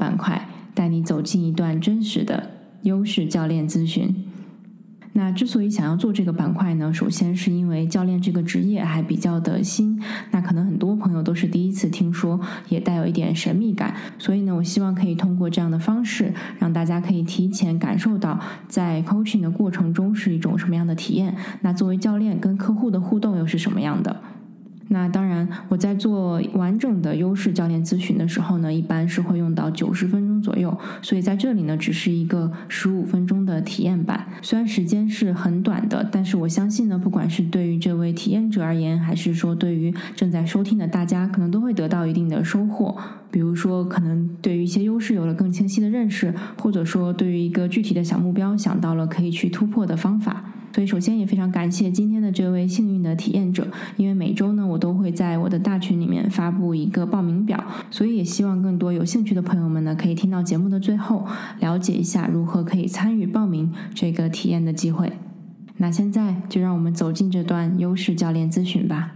板块，带你走进一段真实的优势教练咨询。那之所以想要做这个板块呢，首先是因为教练这个职业还比较的新，那可能很多朋友都是第一次听说，也带有一点神秘感。所以呢，我希望可以通过这样的方式，让大家可以提前感受到在 coaching 的过程中是一种什么样的体验。那作为教练跟客户的互动又是什么样的？那当然，我在做完整的优势教练咨询的时候呢，一般是会用到九十分钟左右。所以在这里呢，只是一个十五分钟的体验版。虽然时间是很短的，但是我相信呢，不管是对于这位体验者而言，还是说对于正在收听的大家，可能都会得到一定的收获。比如说，可能对于一些优势有了更清晰的认识，或者说对于一个具体的小目标想到了可以去突破的方法。所以，首先也非常感谢今天的这位幸运的体验者，因为每周呢，我都会在我的大群里面发布一个报名表，所以也希望更多有兴趣的朋友们呢，可以听到节目的最后，了解一下如何可以参与报名这个体验的机会。那现在就让我们走进这段优势教练咨询吧。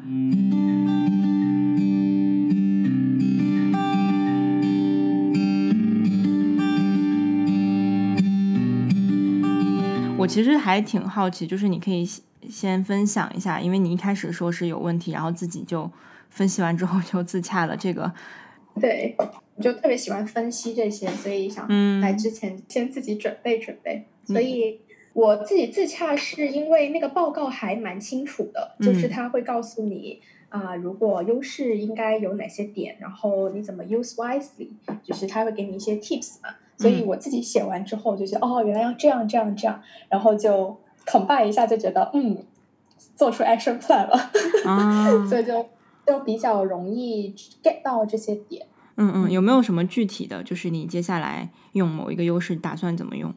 我其实还挺好奇，就是你可以先分享一下，因为你一开始说是有问题，然后自己就分析完之后 就自洽了。这个，对，我就特别喜欢分析这些，所以想来之前先自己准备准备。所以我自己自洽是因为那个报告还蛮清楚的，就是他会告诉你啊，如果优势应该有哪些点，然后你怎么 use wisely，就是他会给你一些 tips 嘛。所以我自己写完之后就觉得哦，原来要这样这样这样，然后就 combine 一下就觉得嗯，做出 action plan 了，所以就就比较容易 get 到这些点。嗯嗯，有没有什么具体的就是你接下来用某一个优势打算怎么用？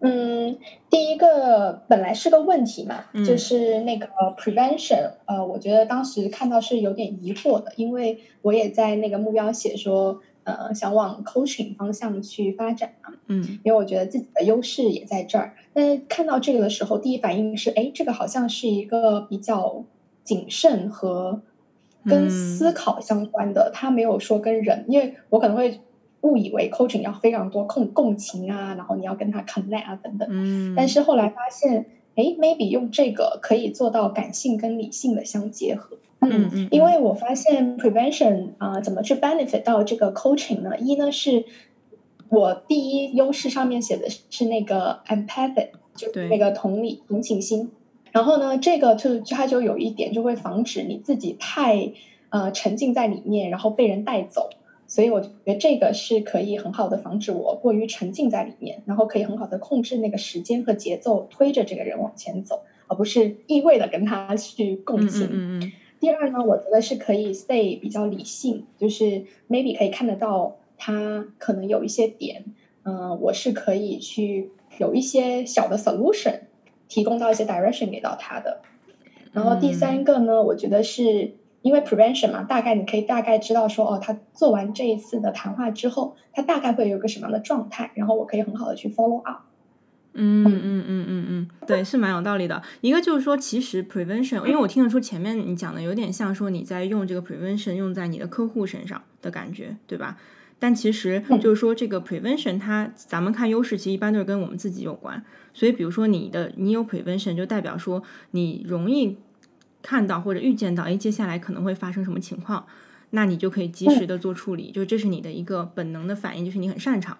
嗯，第一个本来是个问题嘛，就是那个 prevention，呃，我觉得当时看到是有点疑惑的，因为我也在那个目标写说。呃，想往 coaching 方向去发展嘛？嗯，因为我觉得自己的优势也在这儿。但看到这个的时候，第一反应是，哎，这个好像是一个比较谨慎和跟思考相关的，他没有说跟人，因为我可能会误以为 coaching 要非常多共共情啊，然后你要跟他 connect 啊等等。嗯，但是后来发现，哎，maybe 用这个可以做到感性跟理性的相结合。嗯嗯，因为我发现 prevention 啊，怎么去 benefit 到这个 coaching 呢？一呢是我第一优势上面写的是那个 empathy，就那个同理同情心。然后呢，这个就它就有一点就会防止你自己太呃沉浸在里面，然后被人带走。所以我觉得这个是可以很好的防止我过于沉浸在里面，然后可以很好的控制那个时间和节奏，推着这个人往前走，而不是一味的跟他去共情。嗯嗯。第二呢，我觉得是可以 stay 比较理性，就是 maybe 可以看得到他可能有一些点，嗯，我是可以去有一些小的 solution 提供到一些 direction 给到他的。然后第三个呢，我觉得是因为 prevention 嘛，大概你可以大概知道说，哦，他做完这一次的谈话之后，他大概会有个什么样的状态，然后我可以很好的去 follow up。嗯嗯嗯嗯嗯嗯，对，是蛮有道理的。一个就是说，其实 prevention，因为我听得出前面你讲的有点像说你在用这个 prevention 用在你的客户身上的感觉，对吧？但其实就是说，这个 prevention 它，咱们看优势，其实一般都是跟我们自己有关。所以，比如说你的你有 prevention，就代表说你容易看到或者预见到，哎，接下来可能会发生什么情况，那你就可以及时的做处理，就这是你的一个本能的反应，就是你很擅长。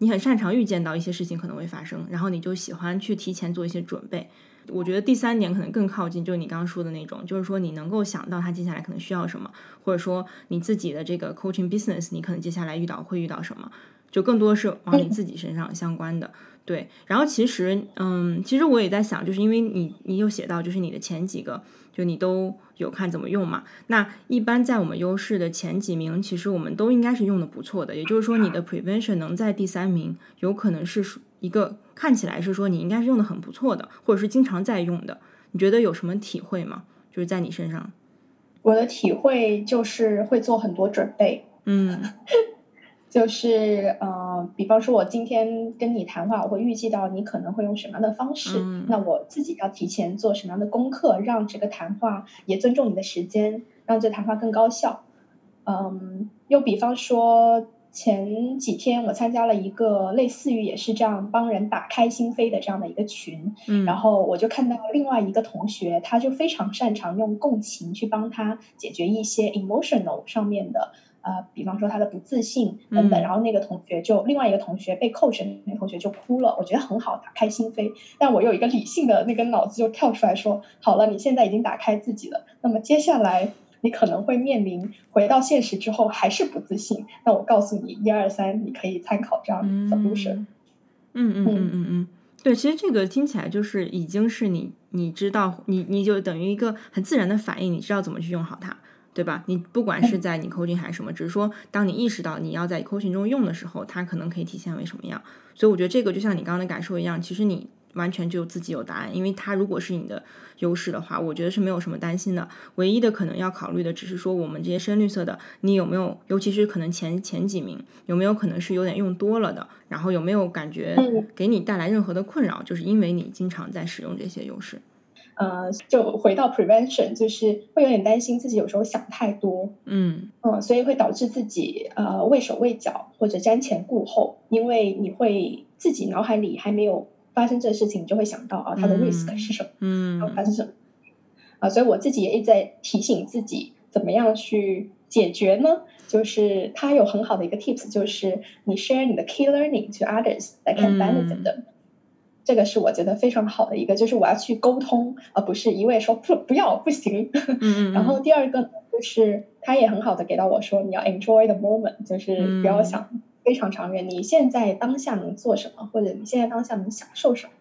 你很擅长预见到一些事情可能会发生，然后你就喜欢去提前做一些准备。我觉得第三点可能更靠近，就是你刚刚说的那种，就是说你能够想到他接下来可能需要什么，或者说你自己的这个 coaching business，你可能接下来遇到会遇到什么，就更多是往你自己身上相关的。对，然后其实，嗯，其实我也在想，就是因为你你有写到，就是你的前几个。就你都有看怎么用嘛？那一般在我们优势的前几名，其实我们都应该是用的不错的。也就是说，你的 prevention 能在第三名，有可能是一个看起来是说你应该是用的很不错的，或者是经常在用的。你觉得有什么体会吗？就是在你身上，我的体会就是会做很多准备。嗯。就是呃，比方说，我今天跟你谈话，我会预计到你可能会用什么样的方式，那我自己要提前做什么样的功课，让这个谈话也尊重你的时间，让这谈话更高效。嗯，又比方说，前几天我参加了一个类似于也是这样帮人打开心扉的这样的一个群，嗯，然后我就看到另外一个同学，他就非常擅长用共情去帮他解决一些 emotional 上面的。呃，比方说他的不自信等等，然后那个同学就另外一个同学被 coach 那个同学就哭了，我觉得很好，打开心扉。但我有一个理性的那个脑子就跳出来说，好了，你现在已经打开自己了，那么接下来你可能会面临回到现实之后还是不自信。那我告诉你，一二三，你可以参考这样的 solution。嗯嗯嗯嗯嗯，对，其实这个听起来就是已经是你你知道，你你就等于一个很自然的反应，你知道怎么去用好它。对吧？你不管是在你 coaching 还是什么，只是说当你意识到你要在 coaching 中用的时候，它可能可以体现为什么样。所以我觉得这个就像你刚刚的感受一样，其实你完全就自己有答案，因为它如果是你的优势的话，我觉得是没有什么担心的。唯一的可能要考虑的，只是说我们这些深绿色的，你有没有，尤其是可能前前几名，有没有可能是有点用多了的，然后有没有感觉给你带来任何的困扰，就是因为你经常在使用这些优势。呃，就回到 prevention，就是会有点担心自己有时候想太多，嗯嗯，所以会导致自己呃畏手畏脚或者瞻前顾后，因为你会自己脑海里还没有发生这事情，你就会想到啊，它的 risk 是什么，嗯，发生什么啊，所以我自己也一直在提醒自己，怎么样去解决呢？就是它有很好的一个 tips，就是你 share 你的 key learning to others that can benefit them。这个是我觉得非常好的一个，就是我要去沟通，而不是一味说不不要不行。嗯然后第二个呢，就是他也很好的给到我说，你要 enjoy the moment，就是不要想非常长远，你现在当下能做什么，或者你现在当下能享受什么。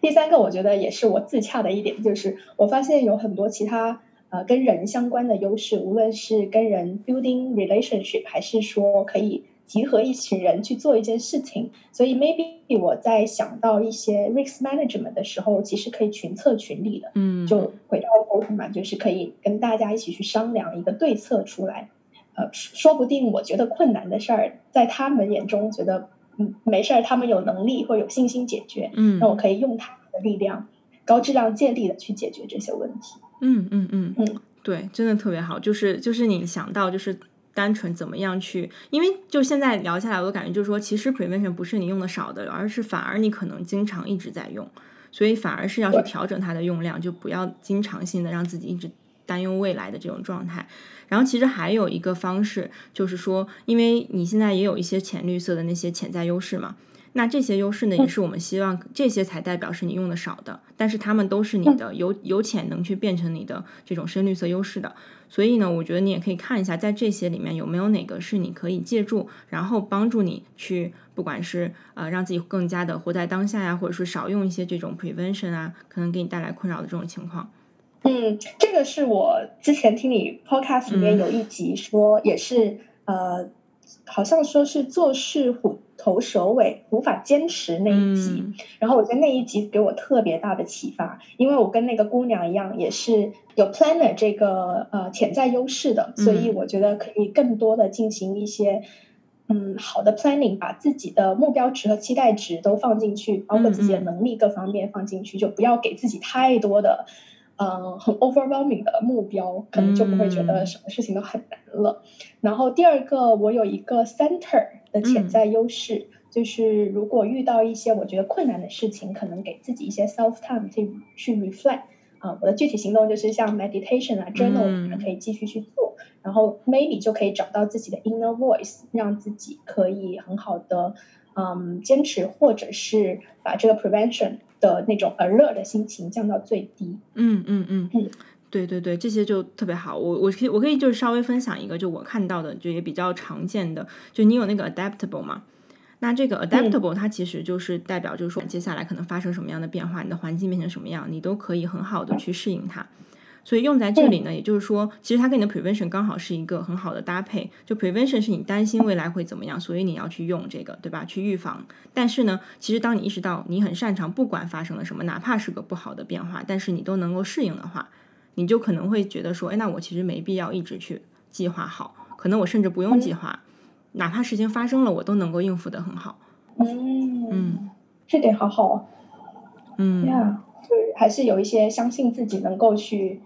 第三个，我觉得也是我自洽的一点，就是我发现有很多其他呃跟人相关的优势，无论是跟人 building relationship，还是说可以。集合一群人去做一件事情，所以 maybe 我在想到一些 risk management 的时候，其实可以群策群力的，嗯，就回到沟通嘛，就是可以跟大家一起去商量一个对策出来。呃，说不定我觉得困难的事儿，在他们眼中觉得嗯没事儿，他们有能力或有信心解决，嗯，那我可以用他们的力量，高质量建立的去解决这些问题。嗯嗯嗯嗯，对，真的特别好，就是就是你想到就是。单纯怎么样去？因为就现在聊下来，我感觉就是说，其实 prevention 不是你用的少的，而是反而你可能经常一直在用，所以反而是要去调整它的用量，就不要经常性的让自己一直担忧未来的这种状态。然后其实还有一个方式，就是说，因为你现在也有一些浅绿色的那些潜在优势嘛。那这些优势呢，也是我们希望这些才代表是你用的少的，但是它们都是你的有有潜能去变成你的这种深绿色优势的。所以呢，我觉得你也可以看一下，在这些里面有没有哪个是你可以借助，然后帮助你去，不管是呃让自己更加的活在当下呀，或者说少用一些这种 prevention 啊，可能给你带来困扰的这种情况。嗯，这个是我之前听你 podcast 里面有一集说，也是呃，好像说是做事虎。头蛇尾无法坚持那一集，然后我觉得那一集给我特别大的启发，因为我跟那个姑娘一样，也是有 planner 这个呃潜在优势的，所以我觉得可以更多的进行一些嗯好的 planning，把自己的目标值和期待值都放进去，包括自己的能力各方面放进去，就不要给自己太多的。嗯，很 overwhelming 的目标，可能就不会觉得什么事情都很难了。然后第二个，我有一个 center 的潜在优势，就是如果遇到一些我觉得困难的事情，可能给自己一些 self time 去去 reflect。啊，我的具体行动就是像 meditation 啊，journal 可以继续去做。然后 maybe 就可以找到自己的 inner voice，让自己可以很好的嗯坚持，或者是把这个 prevention。的那种 alert 的心情降到最低。嗯嗯嗯嗯，对对对，这些就特别好。我我可以我可以就是稍微分享一个，就我看到的，就也比较常见的，就你有那个 adaptable 嘛？那这个 adaptable 它其实就是代表，就是说接下来可能发生什么样的变化，你的环境变成什么样，你都可以很好的去适应它。所以用在这里呢，也就是说，其实它跟你的 prevention 刚好是一个很好的搭配。就 prevention 是你担心未来会怎么样，所以你要去用这个，对吧？去预防。但是呢，其实当你意识到你很擅长，不管发生了什么，哪怕是个不好的变化，但是你都能够适应的话，你就可能会觉得说，哎，那我其实没必要一直去计划好，可能我甚至不用计划，哪怕事情发生了，我都能够应付的很好。嗯嗯，这点好好啊。嗯，呀，就还是有一些相信自己能够去。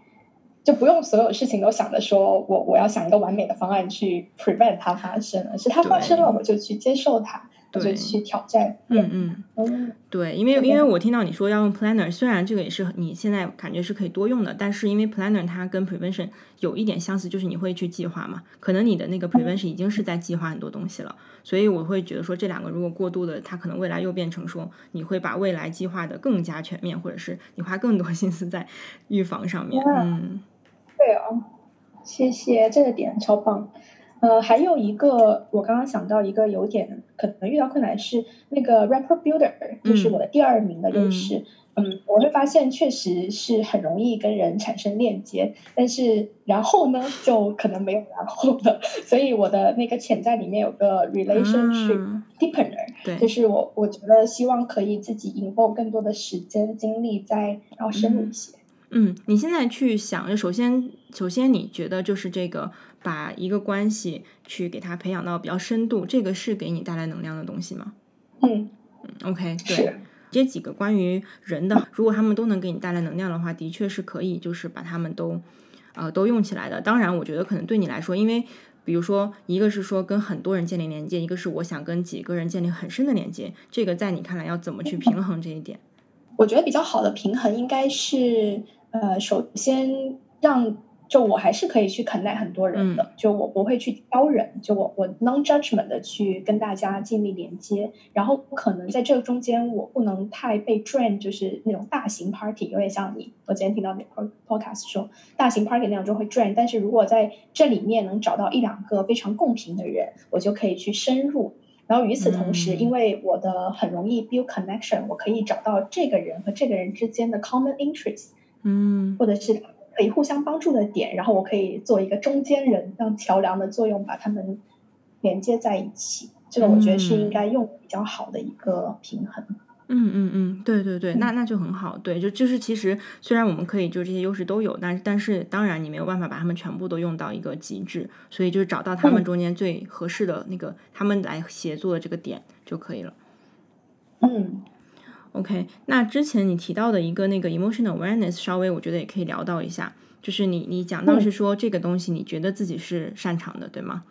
就不用所有事情都想着说我我要想一个完美的方案去 prevent 它发生，而是它发生了我就去接受它。对。去挑战，嗯嗯，对，因为因为我听到你说要用 planner，虽然这个也是你现在感觉是可以多用的，但是因为 planner 它跟 prevention 有一点相似，就是你会去计划嘛，可能你的那个 prevention 已经是在计划很多东西了，所以我会觉得说这两个如果过度的，它可能未来又变成说你会把未来计划的更加全面，或者是你花更多心思在预防上面。嗯，对啊，谢谢，这个点超棒。呃，还有一个，我刚刚想到一个有点可能遇到困难是那个 rapper builder，就是我的第二名的优势。嗯，我会发现确实是很容易跟人产生链接，但是然后呢，就可能没有然后了。所以我的那个潜在里面有个 relationship deepener，对，就是我我觉得希望可以自己 involve 更多的时间精力在然后深入一些。嗯，你现在去想，就首先首先你觉得就是这个。把一个关系去给他培养到比较深度，这个是给你带来能量的东西吗？嗯嗯，OK，对，这几个关于人的，如果他们都能给你带来能量的话，的确是可以，就是把他们都呃都用起来的。当然，我觉得可能对你来说，因为比如说，一个是说跟很多人建立连接，一个是我想跟几个人建立很深的连接，这个在你看来要怎么去平衡这一点？我觉得比较好的平衡应该是，呃，首先让。就我还是可以去 connect 很多人的，就我不会去挑人，就我我 non judgment 的去跟大家建立连接，然后可能在这个中间我不能太被 drain，就是那种大型 party 有点像你，我今天听到你 podcast 说大型 party 那样就会 drain，但是如果在这里面能找到一两个非常共频的人，我就可以去深入，然后与此同时，因为我的很容易 build connection，我可以找到这个人和这个人之间的 common interest，嗯，或者是。可以互相帮助的点，然后我可以做一个中间人，让桥梁的作用把他们连接在一起。这个我觉得是应该用比较好的一个平衡。嗯嗯嗯，对对对，那那就很好。对，就就是其实虽然我们可以就这些优势都有，但但是当然你没有办法把他们全部都用到一个极致，所以就是找到他们中间最合适的那个他们来协作的这个点就可以了。嗯。OK，那之前你提到的一个那个 emotional awareness，稍微我觉得也可以聊到一下，就是你你讲到是说这个东西你觉得自己是擅长的，对吗？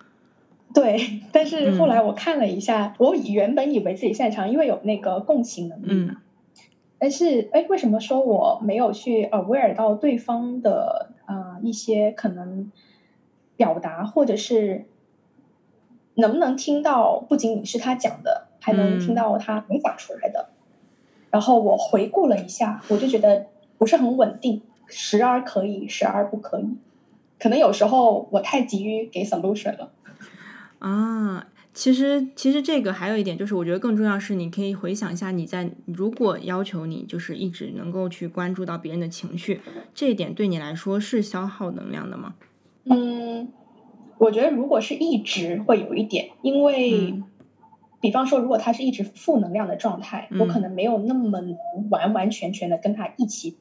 对，但是后来我看了一下，我原本以为自己擅长，因为有那个共情能力嘛。但是哎，为什么说我没有去 aware 到对方的呃一些可能表达，或者是能不能听到不仅仅是他讲的，还能听到他没讲出来的？然后我回顾了一下，我就觉得不是很稳定，时而可以，时而不可以。可能有时候我太急于给 solution 了。啊，其实其实这个还有一点就是，我觉得更重要是，你可以回想一下，你在如果要求你就是一直能够去关注到别人的情绪，这一点对你来说是消耗能量的吗？嗯，我觉得如果是一直会有一点，因为。比方说，如果他是一直负能量的状态，我可能没有那么能完完全全的跟他一起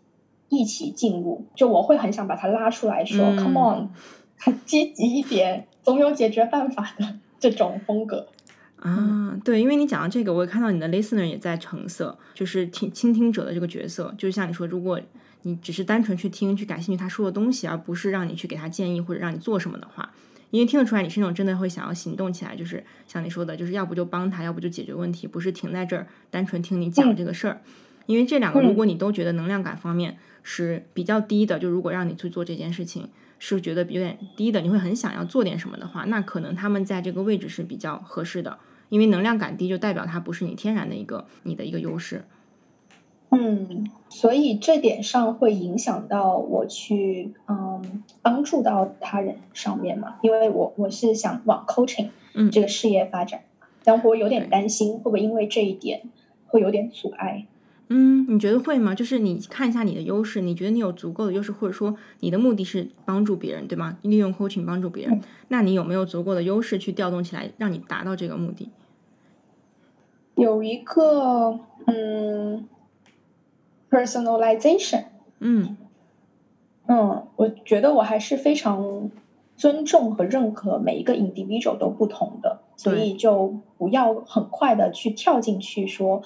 一起进入。就我会很想把他拉出来说：“Come on，积极一点，总有解决办法的。”这种风格啊，对，因为你讲到这个，我也看到你的 listener 也在橙色，就是听倾听者的这个角色。就是像你说，如果你只是单纯去听、去感兴趣他说的东西，而不是让你去给他建议或者让你做什么的话。因为听得出来，你是那种真的会想要行动起来，就是像你说的，就是要不就帮他，要不就解决问题，不是停在这儿单纯听你讲这个事儿。因为这两个，如果你都觉得能量感方面是比较低的，就如果让你去做这件事情是觉得有点低的，你会很想要做点什么的话，那可能他们在这个位置是比较合适的。因为能量感低，就代表它不是你天然的一个你的一个优势。嗯，所以这点上会影响到我去嗯帮助到他人上面嘛？因为我我是想往 coaching 这个事业发展，但我有点担心会不会因为这一点会有点阻碍。嗯，你觉得会吗？就是你看一下你的优势，你觉得你有足够的优势，或者说你的目的是帮助别人，对吗？利用 coaching 帮助别人，那你有没有足够的优势去调动起来，让你达到这个目的？有一个嗯。Personalization，嗯嗯，我觉得我还是非常尊重和认可每一个 individual 都不同的，所以就不要很快的去跳进去说，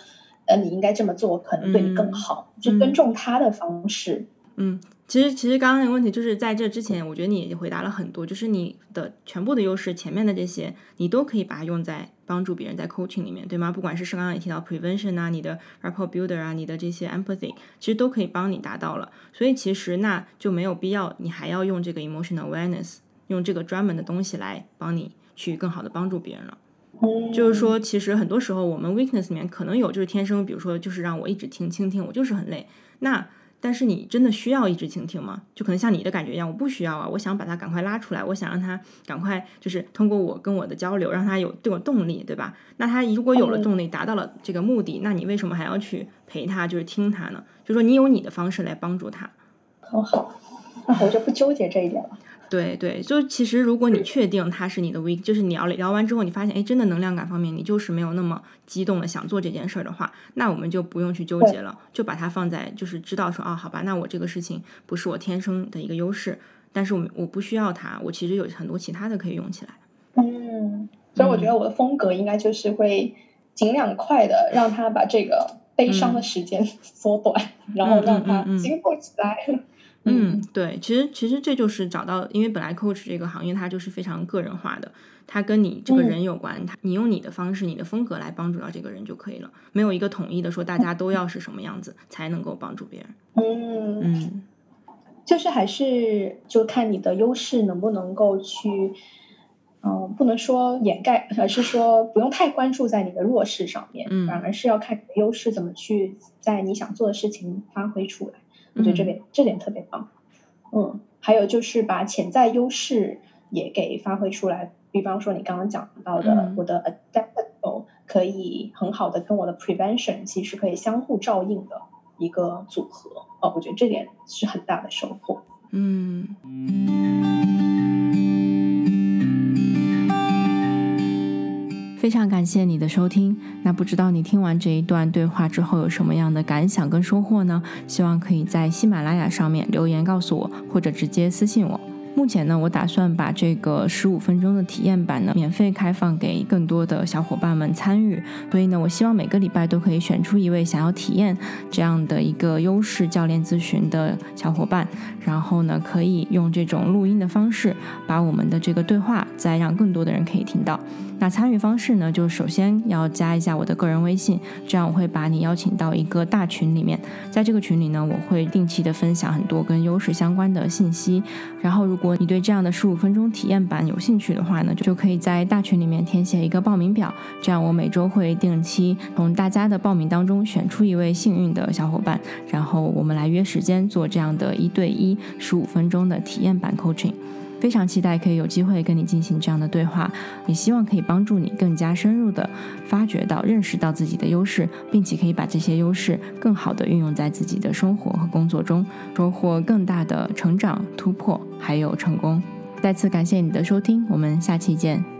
呃，你应该这么做可能对你更好，就尊重他的方式。嗯。嗯其实，其实刚刚那个问题就是在这之前，我觉得你回答了很多，就是你的全部的优势，前面的这些你都可以把它用在帮助别人在 coaching 里面，对吗？不管是是刚刚也提到 prevention 啊，你的 rapport builder 啊，你的这些 empathy，其实都可以帮你达到了。所以其实那就没有必要你还要用这个 emotional awareness，用这个专门的东西来帮你去更好的帮助别人了。就是说，其实很多时候我们 weakness 里面可能有就是天生，比如说就是让我一直听倾听，我就是很累。那但是你真的需要一直倾听吗？就可能像你的感觉一样，我不需要啊，我想把他赶快拉出来，我想让他赶快就是通过我跟我的交流，让他有对我动力，对吧？那他如果有了动力，达到了这个目的，那你为什么还要去陪他，就是听他呢？就说你有你的方式来帮助他。很好，那我就不纠结这一点了。对对，就其实如果你确定他是你的 weak，就是你聊聊完之后，你发现哎，真的能量感方面你就是没有那么激动的想做这件事儿的话，那我们就不用去纠结了，就把它放在就是知道说啊，好吧，那我这个事情不是我天生的一个优势，但是我我不需要它，我其实有很多其他的可以用起来。嗯，所以我觉得我的风格应该就是会尽量快的让他把这个悲伤的时间 缩短，然后让他兴奋起来。嗯，对，其实其实这就是找到，因为本来 coach 这个行业它就是非常个人化的，它跟你这个人有关，它你用你的方式、你的风格来帮助到这个人就可以了，没有一个统一的说大家都要是什么样子才能够帮助别人。嗯嗯，就是还是就看你的优势能不能够去，嗯，不能说掩盖，而是说不用太关注在你的弱势上面，反而是要看你的优势怎么去在你想做的事情发挥出来。我觉得这点这点特别棒，嗯，还有就是把潜在优势也给发挥出来，比方说你刚刚讲到的，我的 adaptable 可以很好的跟我的 prevention 其实可以相互照应的一个组合，哦，我觉得这点是很大的收获，嗯。非常感谢你的收听。那不知道你听完这一段对话之后有什么样的感想跟收获呢？希望可以在喜马拉雅上面留言告诉我，或者直接私信我。目前呢，我打算把这个十五分钟的体验版呢，免费开放给更多的小伙伴们参与。所以呢，我希望每个礼拜都可以选出一位想要体验这样的一个优势教练咨询的小伙伴，然后呢，可以用这种录音的方式，把我们的这个对话再让更多的人可以听到。那参与方式呢，就首先要加一下我的个人微信，这样我会把你邀请到一个大群里面，在这个群里呢，我会定期的分享很多跟优势相关的信息，然后如果你对这样的十五分钟体验版有兴趣的话呢，就可以在大群里面填写一个报名表，这样我每周会定期从大家的报名当中选出一位幸运的小伙伴，然后我们来约时间做这样的一对一十五分钟的体验版 coaching。非常期待可以有机会跟你进行这样的对话，也希望可以帮助你更加深入的发掘到、认识到自己的优势，并且可以把这些优势更好的运用在自己的生活和工作中，收获更大的成长、突破，还有成功。再次感谢你的收听，我们下期见。